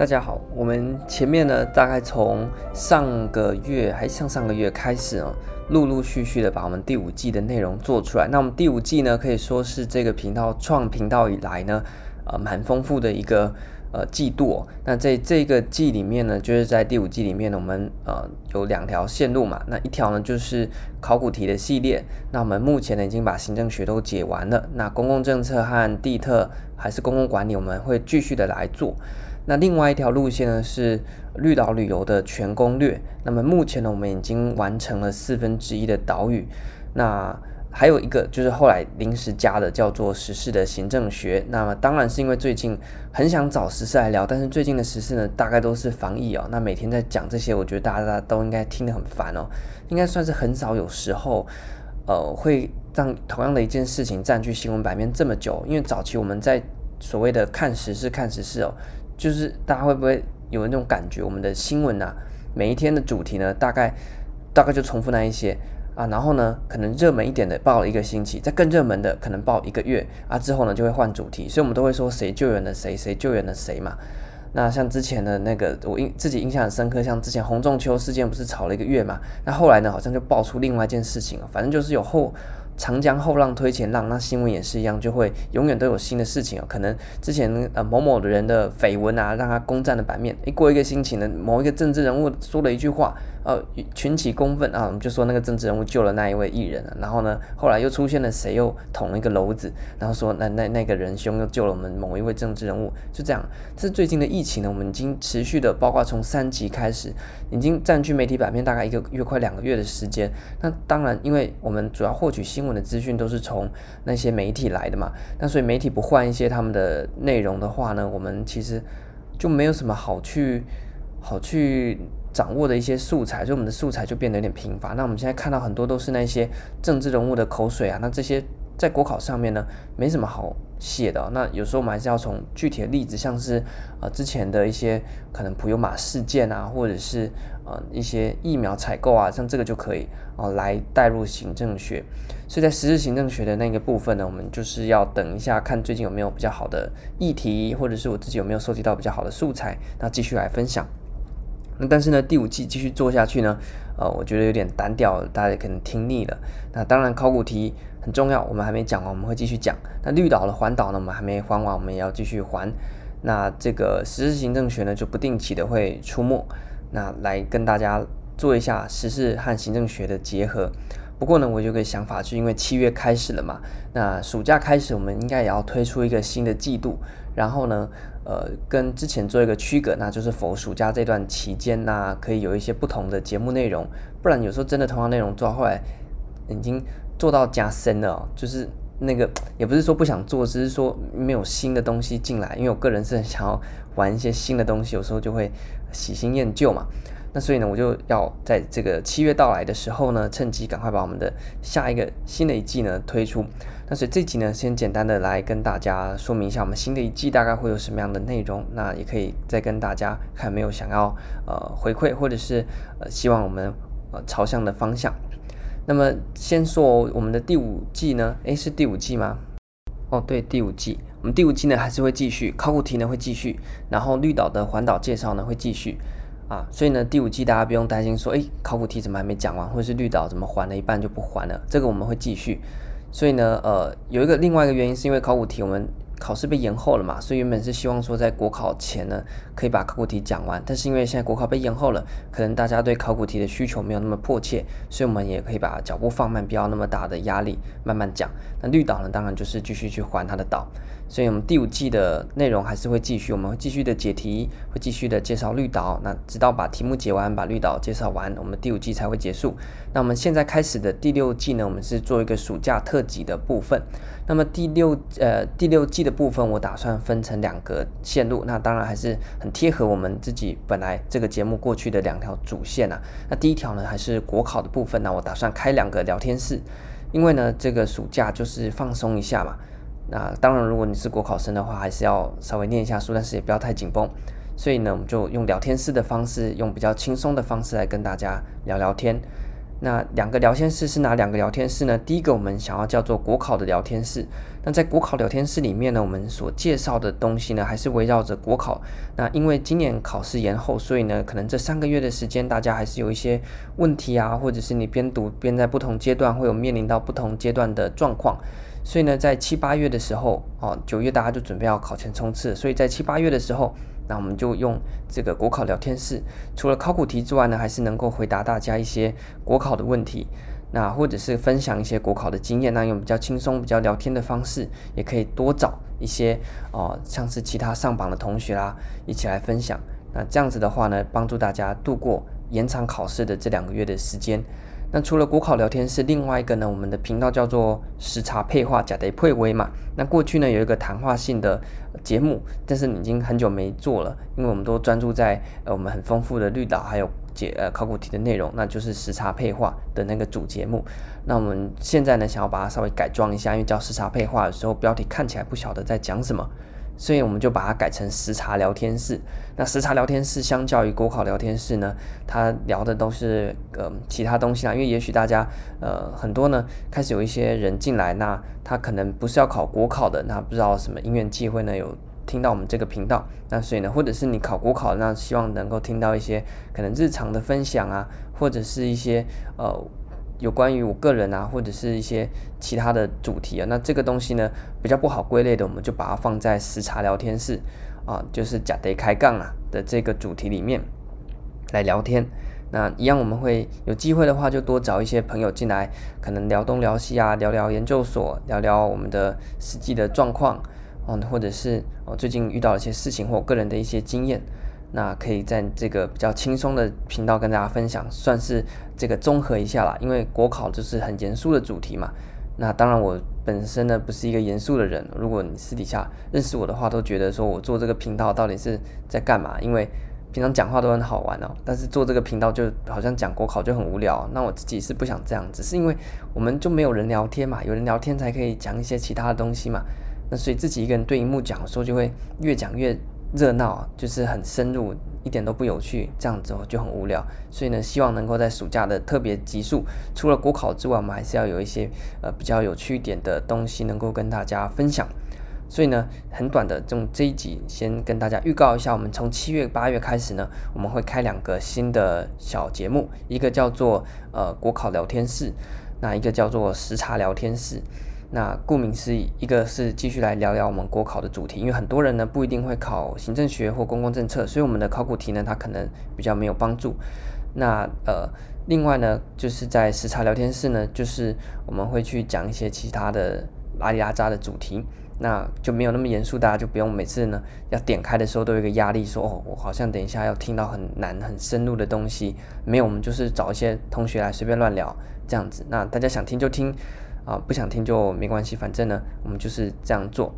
大家好，我们前面呢，大概从上个月还上上个月开始哦，陆陆续续的把我们第五季的内容做出来。那我们第五季呢，可以说是这个频道创频道以来呢，呃，蛮丰富的一个呃季度。那在这个季里面呢，就是在第五季里面呢，我们呃有两条线路嘛。那一条呢就是考古题的系列，那我们目前呢已经把行政学都解完了。那公共政策和地特还是公共管理，我们会继续的来做。那另外一条路线呢是绿岛旅游的全攻略。那么目前呢，我们已经完成了四分之一的岛屿。那还有一个就是后来临时加的，叫做时事的行政学。那么当然是因为最近很想找时事来聊，但是最近的时事呢，大概都是防疫哦。那每天在讲这些，我觉得大家都应该听得很烦哦。应该算是很少有时候，呃，会让同样的一件事情占据新闻版面这么久。因为早期我们在所谓的看时事、看时事哦。就是大家会不会有那种感觉？我们的新闻啊，每一天的主题呢，大概大概就重复那一些啊，然后呢，可能热门一点的报了一个星期，再更热门的可能报一个月啊，之后呢就会换主题，所以我们都会说谁救援了谁，谁救援了谁嘛。那像之前的那个，我印自己印象很深刻，像之前洪仲丘事件不是吵了一个月嘛？那后来呢，好像就爆出另外一件事情，反正就是有后。长江后浪推前浪，那新闻也是一样，就会永远都有新的事情哦。可能之前呃某某的人的绯闻啊，让他攻占了版面。一过一个星期呢，某一个政治人物说了一句话，呃，群起公愤啊，我们就说那个政治人物救了那一位艺人了。然后呢，后来又出现了谁又捅了一个篓子，然后说那那那个人凶又救了我们某一位政治人物，就这样。这是最近的疫情呢，我们已经持续的，包括从三级开始，已经占据媒体版面大概一个月快两个月的时间。那当然，因为我们主要获取新闻。的资讯都是从那些媒体来的嘛，那所以媒体不换一些他们的内容的话呢，我们其实就没有什么好去好去掌握的一些素材，所以我们的素材就变得有点贫乏。那我们现在看到很多都是那些政治人物的口水啊，那这些在国考上面呢，没什么好写的。那有时候我们还是要从具体的例子，像是呃之前的一些可能普悠玛事件啊，或者是。呃，一些疫苗采购啊，像这个就可以哦、来带入行政学。所以在时事行政学的那个部分呢，我们就是要等一下看最近有没有比较好的议题，或者是我自己有没有收集到比较好的素材，那继续来分享。那但是呢，第五季继续做下去呢，呃，我觉得有点单调，大家可能听腻了。那当然考古题很重要，我们还没讲完，我们会继续讲。那绿岛的环岛呢，我们还没还完，我们也要继续还。那这个时事行政学呢，就不定期的会出没。那来跟大家做一下时事和行政学的结合。不过呢，我有个想法，是因为七月开始了嘛，那暑假开始，我们应该也要推出一个新的季度，然后呢，呃，跟之前做一个区隔，那就是否暑假这段期间，那可以有一些不同的节目内容。不然有时候真的同样内容做到后来已经做到加深了，就是那个也不是说不想做，只是说没有新的东西进来。因为我个人是很想要玩一些新的东西，有时候就会。喜新厌旧嘛，那所以呢，我就要在这个七月到来的时候呢，趁机赶快把我们的下一个新的一季呢推出。那所以这集呢，先简单的来跟大家说明一下，我们新的一季大概会有什么样的内容。那也可以再跟大家看有没有想要呃回馈，或者是呃希望我们呃朝向的方向。那么先说我们的第五季呢，诶，是第五季吗？哦，对，第五季，我们第五季呢还是会继续，考古题呢会继续，然后绿岛的环岛介绍呢会继续，啊，所以呢第五季大家不用担心说，诶，考古题怎么还没讲完，或者是绿岛怎么还了一半就不还了，这个我们会继续。所以呢，呃，有一个另外一个原因是因为考古题我们。考试被延后了嘛，所以原本是希望说在国考前呢，可以把考古题讲完，但是因为现在国考被延后了，可能大家对考古题的需求没有那么迫切，所以我们也可以把脚步放慢，不要那么大的压力，慢慢讲。那绿岛呢，当然就是继续去还它的岛，所以我们第五季的内容还是会继续，我们会继续的解题，会继续的介绍绿岛，那直到把题目解完，把绿岛介绍完，我们第五季才会结束。那我们现在开始的第六季呢，我们是做一个暑假特辑的部分。那么第六呃第六季的部分，我打算分成两个线路，那当然还是很贴合我们自己本来这个节目过去的两条主线啊。那第一条呢，还是国考的部分，那我打算开两个聊天室，因为呢这个暑假就是放松一下嘛。那当然如果你是国考生的话，还是要稍微念一下书，但是也不要太紧绷。所以呢，我们就用聊天室的方式，用比较轻松的方式来跟大家聊聊天。那两个聊天室是哪两个聊天室呢？第一个我们想要叫做国考的聊天室。那在国考聊天室里面呢，我们所介绍的东西呢，还是围绕着国考。那因为今年考试延后，所以呢，可能这三个月的时间，大家还是有一些问题啊，或者是你边读边在不同阶段会有面临到不同阶段的状况。所以呢，在七八月的时候，哦，九月大家就准备要考前冲刺，所以在七八月的时候。那我们就用这个国考聊天室，除了考古题之外呢，还是能够回答大家一些国考的问题，那或者是分享一些国考的经验，那用比较轻松、比较聊天的方式，也可以多找一些哦、像是其他上榜的同学啦，一起来分享。那这样子的话呢，帮助大家度过延长考试的这两个月的时间。那除了国考聊天室，另外一个呢，我们的频道叫做时差配话，假的配微嘛。那过去呢有一个谈话性的节目，但是已经很久没做了，因为我们都专注在呃我们很丰富的绿岛还有解呃考古题的内容，那就是时差配话的那个主节目。那我们现在呢想要把它稍微改装一下，因为叫时差配话的时候，标题看起来不晓得在讲什么。所以我们就把它改成时差聊天室。那时差聊天室相较于国考聊天室呢，它聊的都是呃其他东西啦。因为也许大家呃很多呢开始有一些人进来，那他可能不是要考国考的，那不知道什么因缘际会呢有听到我们这个频道。那所以呢，或者是你考国考，那希望能够听到一些可能日常的分享啊，或者是一些呃。有关于我个人啊，或者是一些其他的主题啊，那这个东西呢比较不好归类的，我们就把它放在时差聊天室啊，就是假得开杠啊的这个主题里面来聊天。那一样我们会有机会的话，就多找一些朋友进来，可能聊东聊西啊，聊聊研究所，聊聊我们的实际的状况嗯，或者是我最近遇到了一些事情或个人的一些经验。那可以在这个比较轻松的频道跟大家分享，算是这个综合一下啦。因为国考就是很严肃的主题嘛。那当然我本身呢不是一个严肃的人，如果你私底下认识我的话，都觉得说我做这个频道到底是在干嘛？因为平常讲话都很好玩哦，但是做这个频道就好像讲国考就很无聊。那我自己是不想这样，只是因为我们就没有人聊天嘛，有人聊天才可以讲一些其他的东西嘛。那所以自己一个人对荧幕讲的时候，就会越讲越。热闹就是很深入，一点都不有趣，这样子就很无聊。所以呢，希望能够在暑假的特别集数，除了国考之外，我们还是要有一些呃比较有趣一点的东西能够跟大家分享。所以呢，很短的这种这一集，先跟大家预告一下，我们从七月八月开始呢，我们会开两个新的小节目，一个叫做呃国考聊天室，那一个叫做时差聊天室。那顾名思义，一个是继续来聊聊我们国考的主题，因为很多人呢不一定会考行政学或公共政策，所以我们的考古题呢，它可能比较没有帮助。那呃，另外呢，就是在时差聊天室呢，就是我们会去讲一些其他的拉里拉扎的主题，那就没有那么严肃，大家就不用每次呢要点开的时候都有一个压力，说哦，我好像等一下要听到很难很深入的东西。没有，我们就是找一些同学来随便乱聊这样子，那大家想听就听。啊，不想听就没关系，反正呢，我们就是这样做。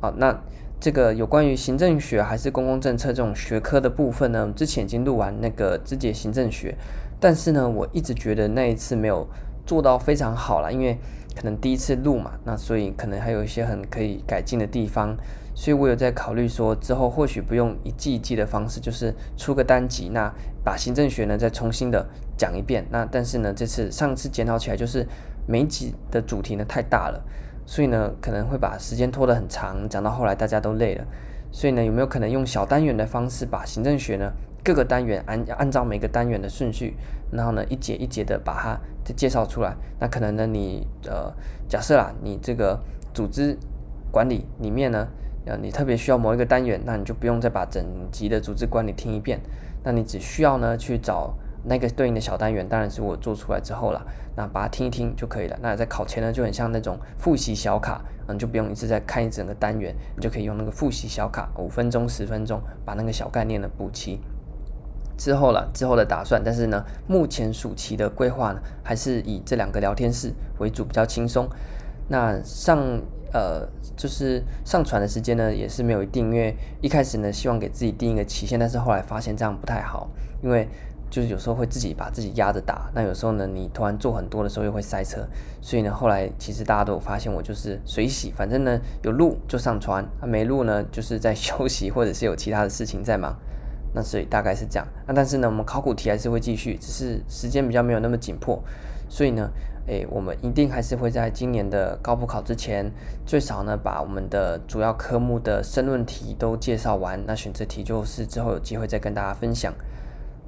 好，那这个有关于行政学还是公共政策这种学科的部分呢，之前已经录完那个肢解行政学，但是呢，我一直觉得那一次没有做到非常好啦，因为可能第一次录嘛，那所以可能还有一些很可以改进的地方，所以我有在考虑说之后或许不用一季一季的方式，就是出个单集，那把行政学呢再重新的讲一遍。那但是呢，这次上次检讨起来就是。每一集的主题呢太大了，所以呢可能会把时间拖得很长，讲到后来大家都累了。所以呢有没有可能用小单元的方式，把行政学呢各个单元按按照每个单元的顺序，然后呢一节一节的把它介绍出来？那可能呢你呃假设啦，你这个组织管理里面呢，呃你特别需要某一个单元，那你就不用再把整集的组织管理听一遍，那你只需要呢去找。那个对应的小单元当然是我做出来之后了，那把它听一听就可以了。那在考前呢，就很像那种复习小卡，嗯，就不用一直在看一整个单元，你就可以用那个复习小卡，五分钟、十分钟把那个小概念呢补齐。之后了，之后的打算，但是呢，目前暑期的规划呢，还是以这两个聊天室为主，比较轻松。那上呃，就是上传的时间呢，也是没有一定，因为一开始呢，希望给自己定一个期限，但是后来发现这样不太好，因为。就是有时候会自己把自己压着打，那有时候呢，你突然做很多的时候又会塞车，所以呢，后来其实大家都有发现我就是随喜，反正呢有录就上传，啊没录呢就是在休息或者是有其他的事情在忙。那所以大概是这样。那但是呢，我们考古题还是会继续，只是时间比较没有那么紧迫。所以呢，诶，我们一定还是会在今年的高普考之前，最少呢把我们的主要科目的申论题都介绍完。那选择题就是之后有机会再跟大家分享。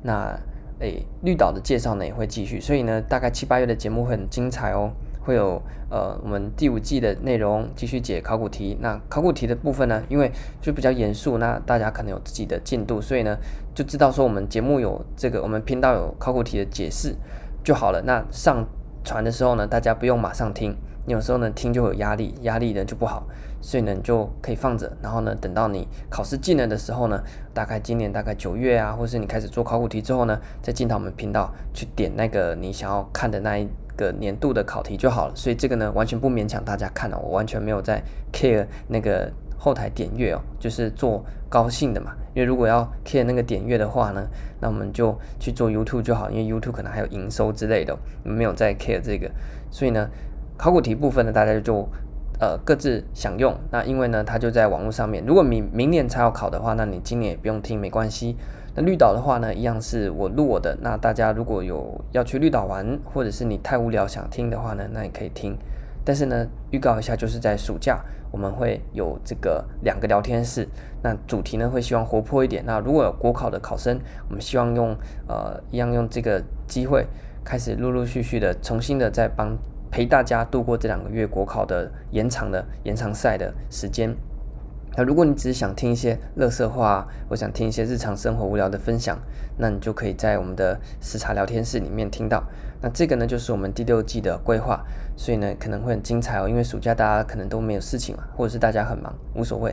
那诶，绿岛的介绍呢也会继续。所以呢，大概七八月的节目会很精彩哦。会有呃，我们第五季的内容继续解考古题。那考古题的部分呢，因为就比较严肃，那大家可能有自己的进度，所以呢就知道说我们节目有这个，我们频道有考古题的解释就好了。那上传的时候呢，大家不用马上听，你有时候呢听就有压力，压力呢就不好，所以呢你就可以放着，然后呢等到你考试近了的时候呢，大概今年大概九月啊，或是你开始做考古题之后呢，再进到我们频道去点那个你想要看的那一。个年度的考题就好了，所以这个呢完全不勉强大家看了，我完全没有在 care 那个后台点阅哦，就是做高兴的嘛。因为如果要 care 那个点阅的话呢，那我们就去做 YouTube 就好，因为 YouTube 可能还有营收之类的，没有在 care 这个。所以呢，考古题部分呢，大家就呃各自享用。那因为呢，它就在网络上面，如果明明年才要考的话，那你今年也不用听，没关系。那绿岛的话呢，一样是我录我的。那大家如果有要去绿岛玩，或者是你太无聊想听的话呢，那也可以听。但是呢，预告一下，就是在暑假我们会有这个两个聊天室。那主题呢会希望活泼一点。那如果有国考的考生，我们希望用呃一样用这个机会，开始陆陆续续的重新的再帮陪大家度过这两个月国考的延长的延长赛的时间。那如果你只是想听一些乐色话，我想听一些日常生活无聊的分享，那你就可以在我们的时差聊天室里面听到。那这个呢，就是我们第六季的规划，所以呢可能会很精彩哦。因为暑假大家可能都没有事情嘛，或者是大家很忙，无所谓。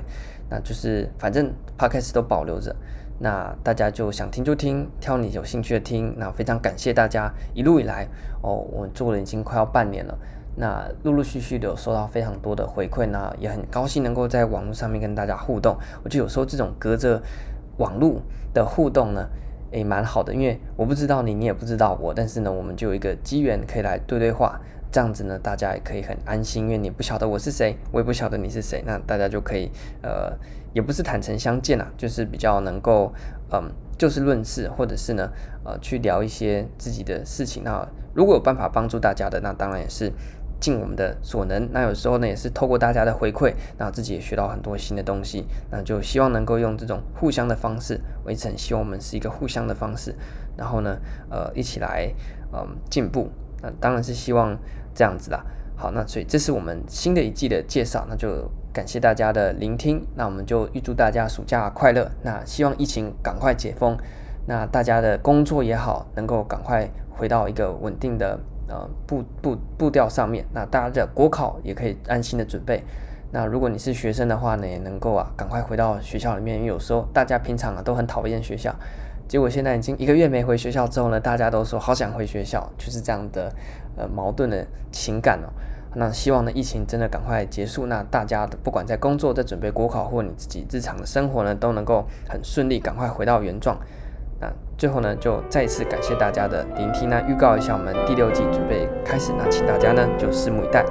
那就是反正 podcast 都保留着，那大家就想听就听，挑你有兴趣的听。那非常感谢大家一路以来哦，我做了已经快要半年了。那陆陆续续的有收到非常多的回馈，那也很高兴能够在网络上面跟大家互动。我觉得有时候这种隔着网络的互动呢，也蛮好的，因为我不知道你，你也不知道我，但是呢，我们就有一个机缘可以来对对话，这样子呢，大家也可以很安心，因为你不晓得我是谁，我也不晓得你是谁，那大家就可以呃，也不是坦诚相见啦，就是比较能够嗯，就事论事，或者是呢呃，去聊一些自己的事情。那如果有办法帮助大家的，那当然也是。尽我们的所能，那有时候呢也是透过大家的回馈，那自己也学到很多新的东西，那就希望能够用这种互相的方式，维持希望我们是一个互相的方式，然后呢，呃，一起来，嗯、进步，那当然是希望这样子啦。好，那所以这是我们新的一季的介绍，那就感谢大家的聆听，那我们就预祝大家暑假快乐，那希望疫情赶快解封，那大家的工作也好，能够赶快回到一个稳定的。呃，步步步调上面，那大家的国考也可以安心的准备。那如果你是学生的话呢，也能够啊，赶快回到学校里面。因为有时候大家平常啊都很讨厌学校，结果现在已经一个月没回学校之后呢，大家都说好想回学校，就是这样的呃矛盾的情感哦。那希望呢，疫情真的赶快结束，那大家不管在工作、在准备国考，或你自己日常的生活呢，都能够很顺利，赶快回到原状。那最后呢，就再一次感谢大家的聆听呢。预告一下，我们第六季准备开始，那请大家呢就拭目以待。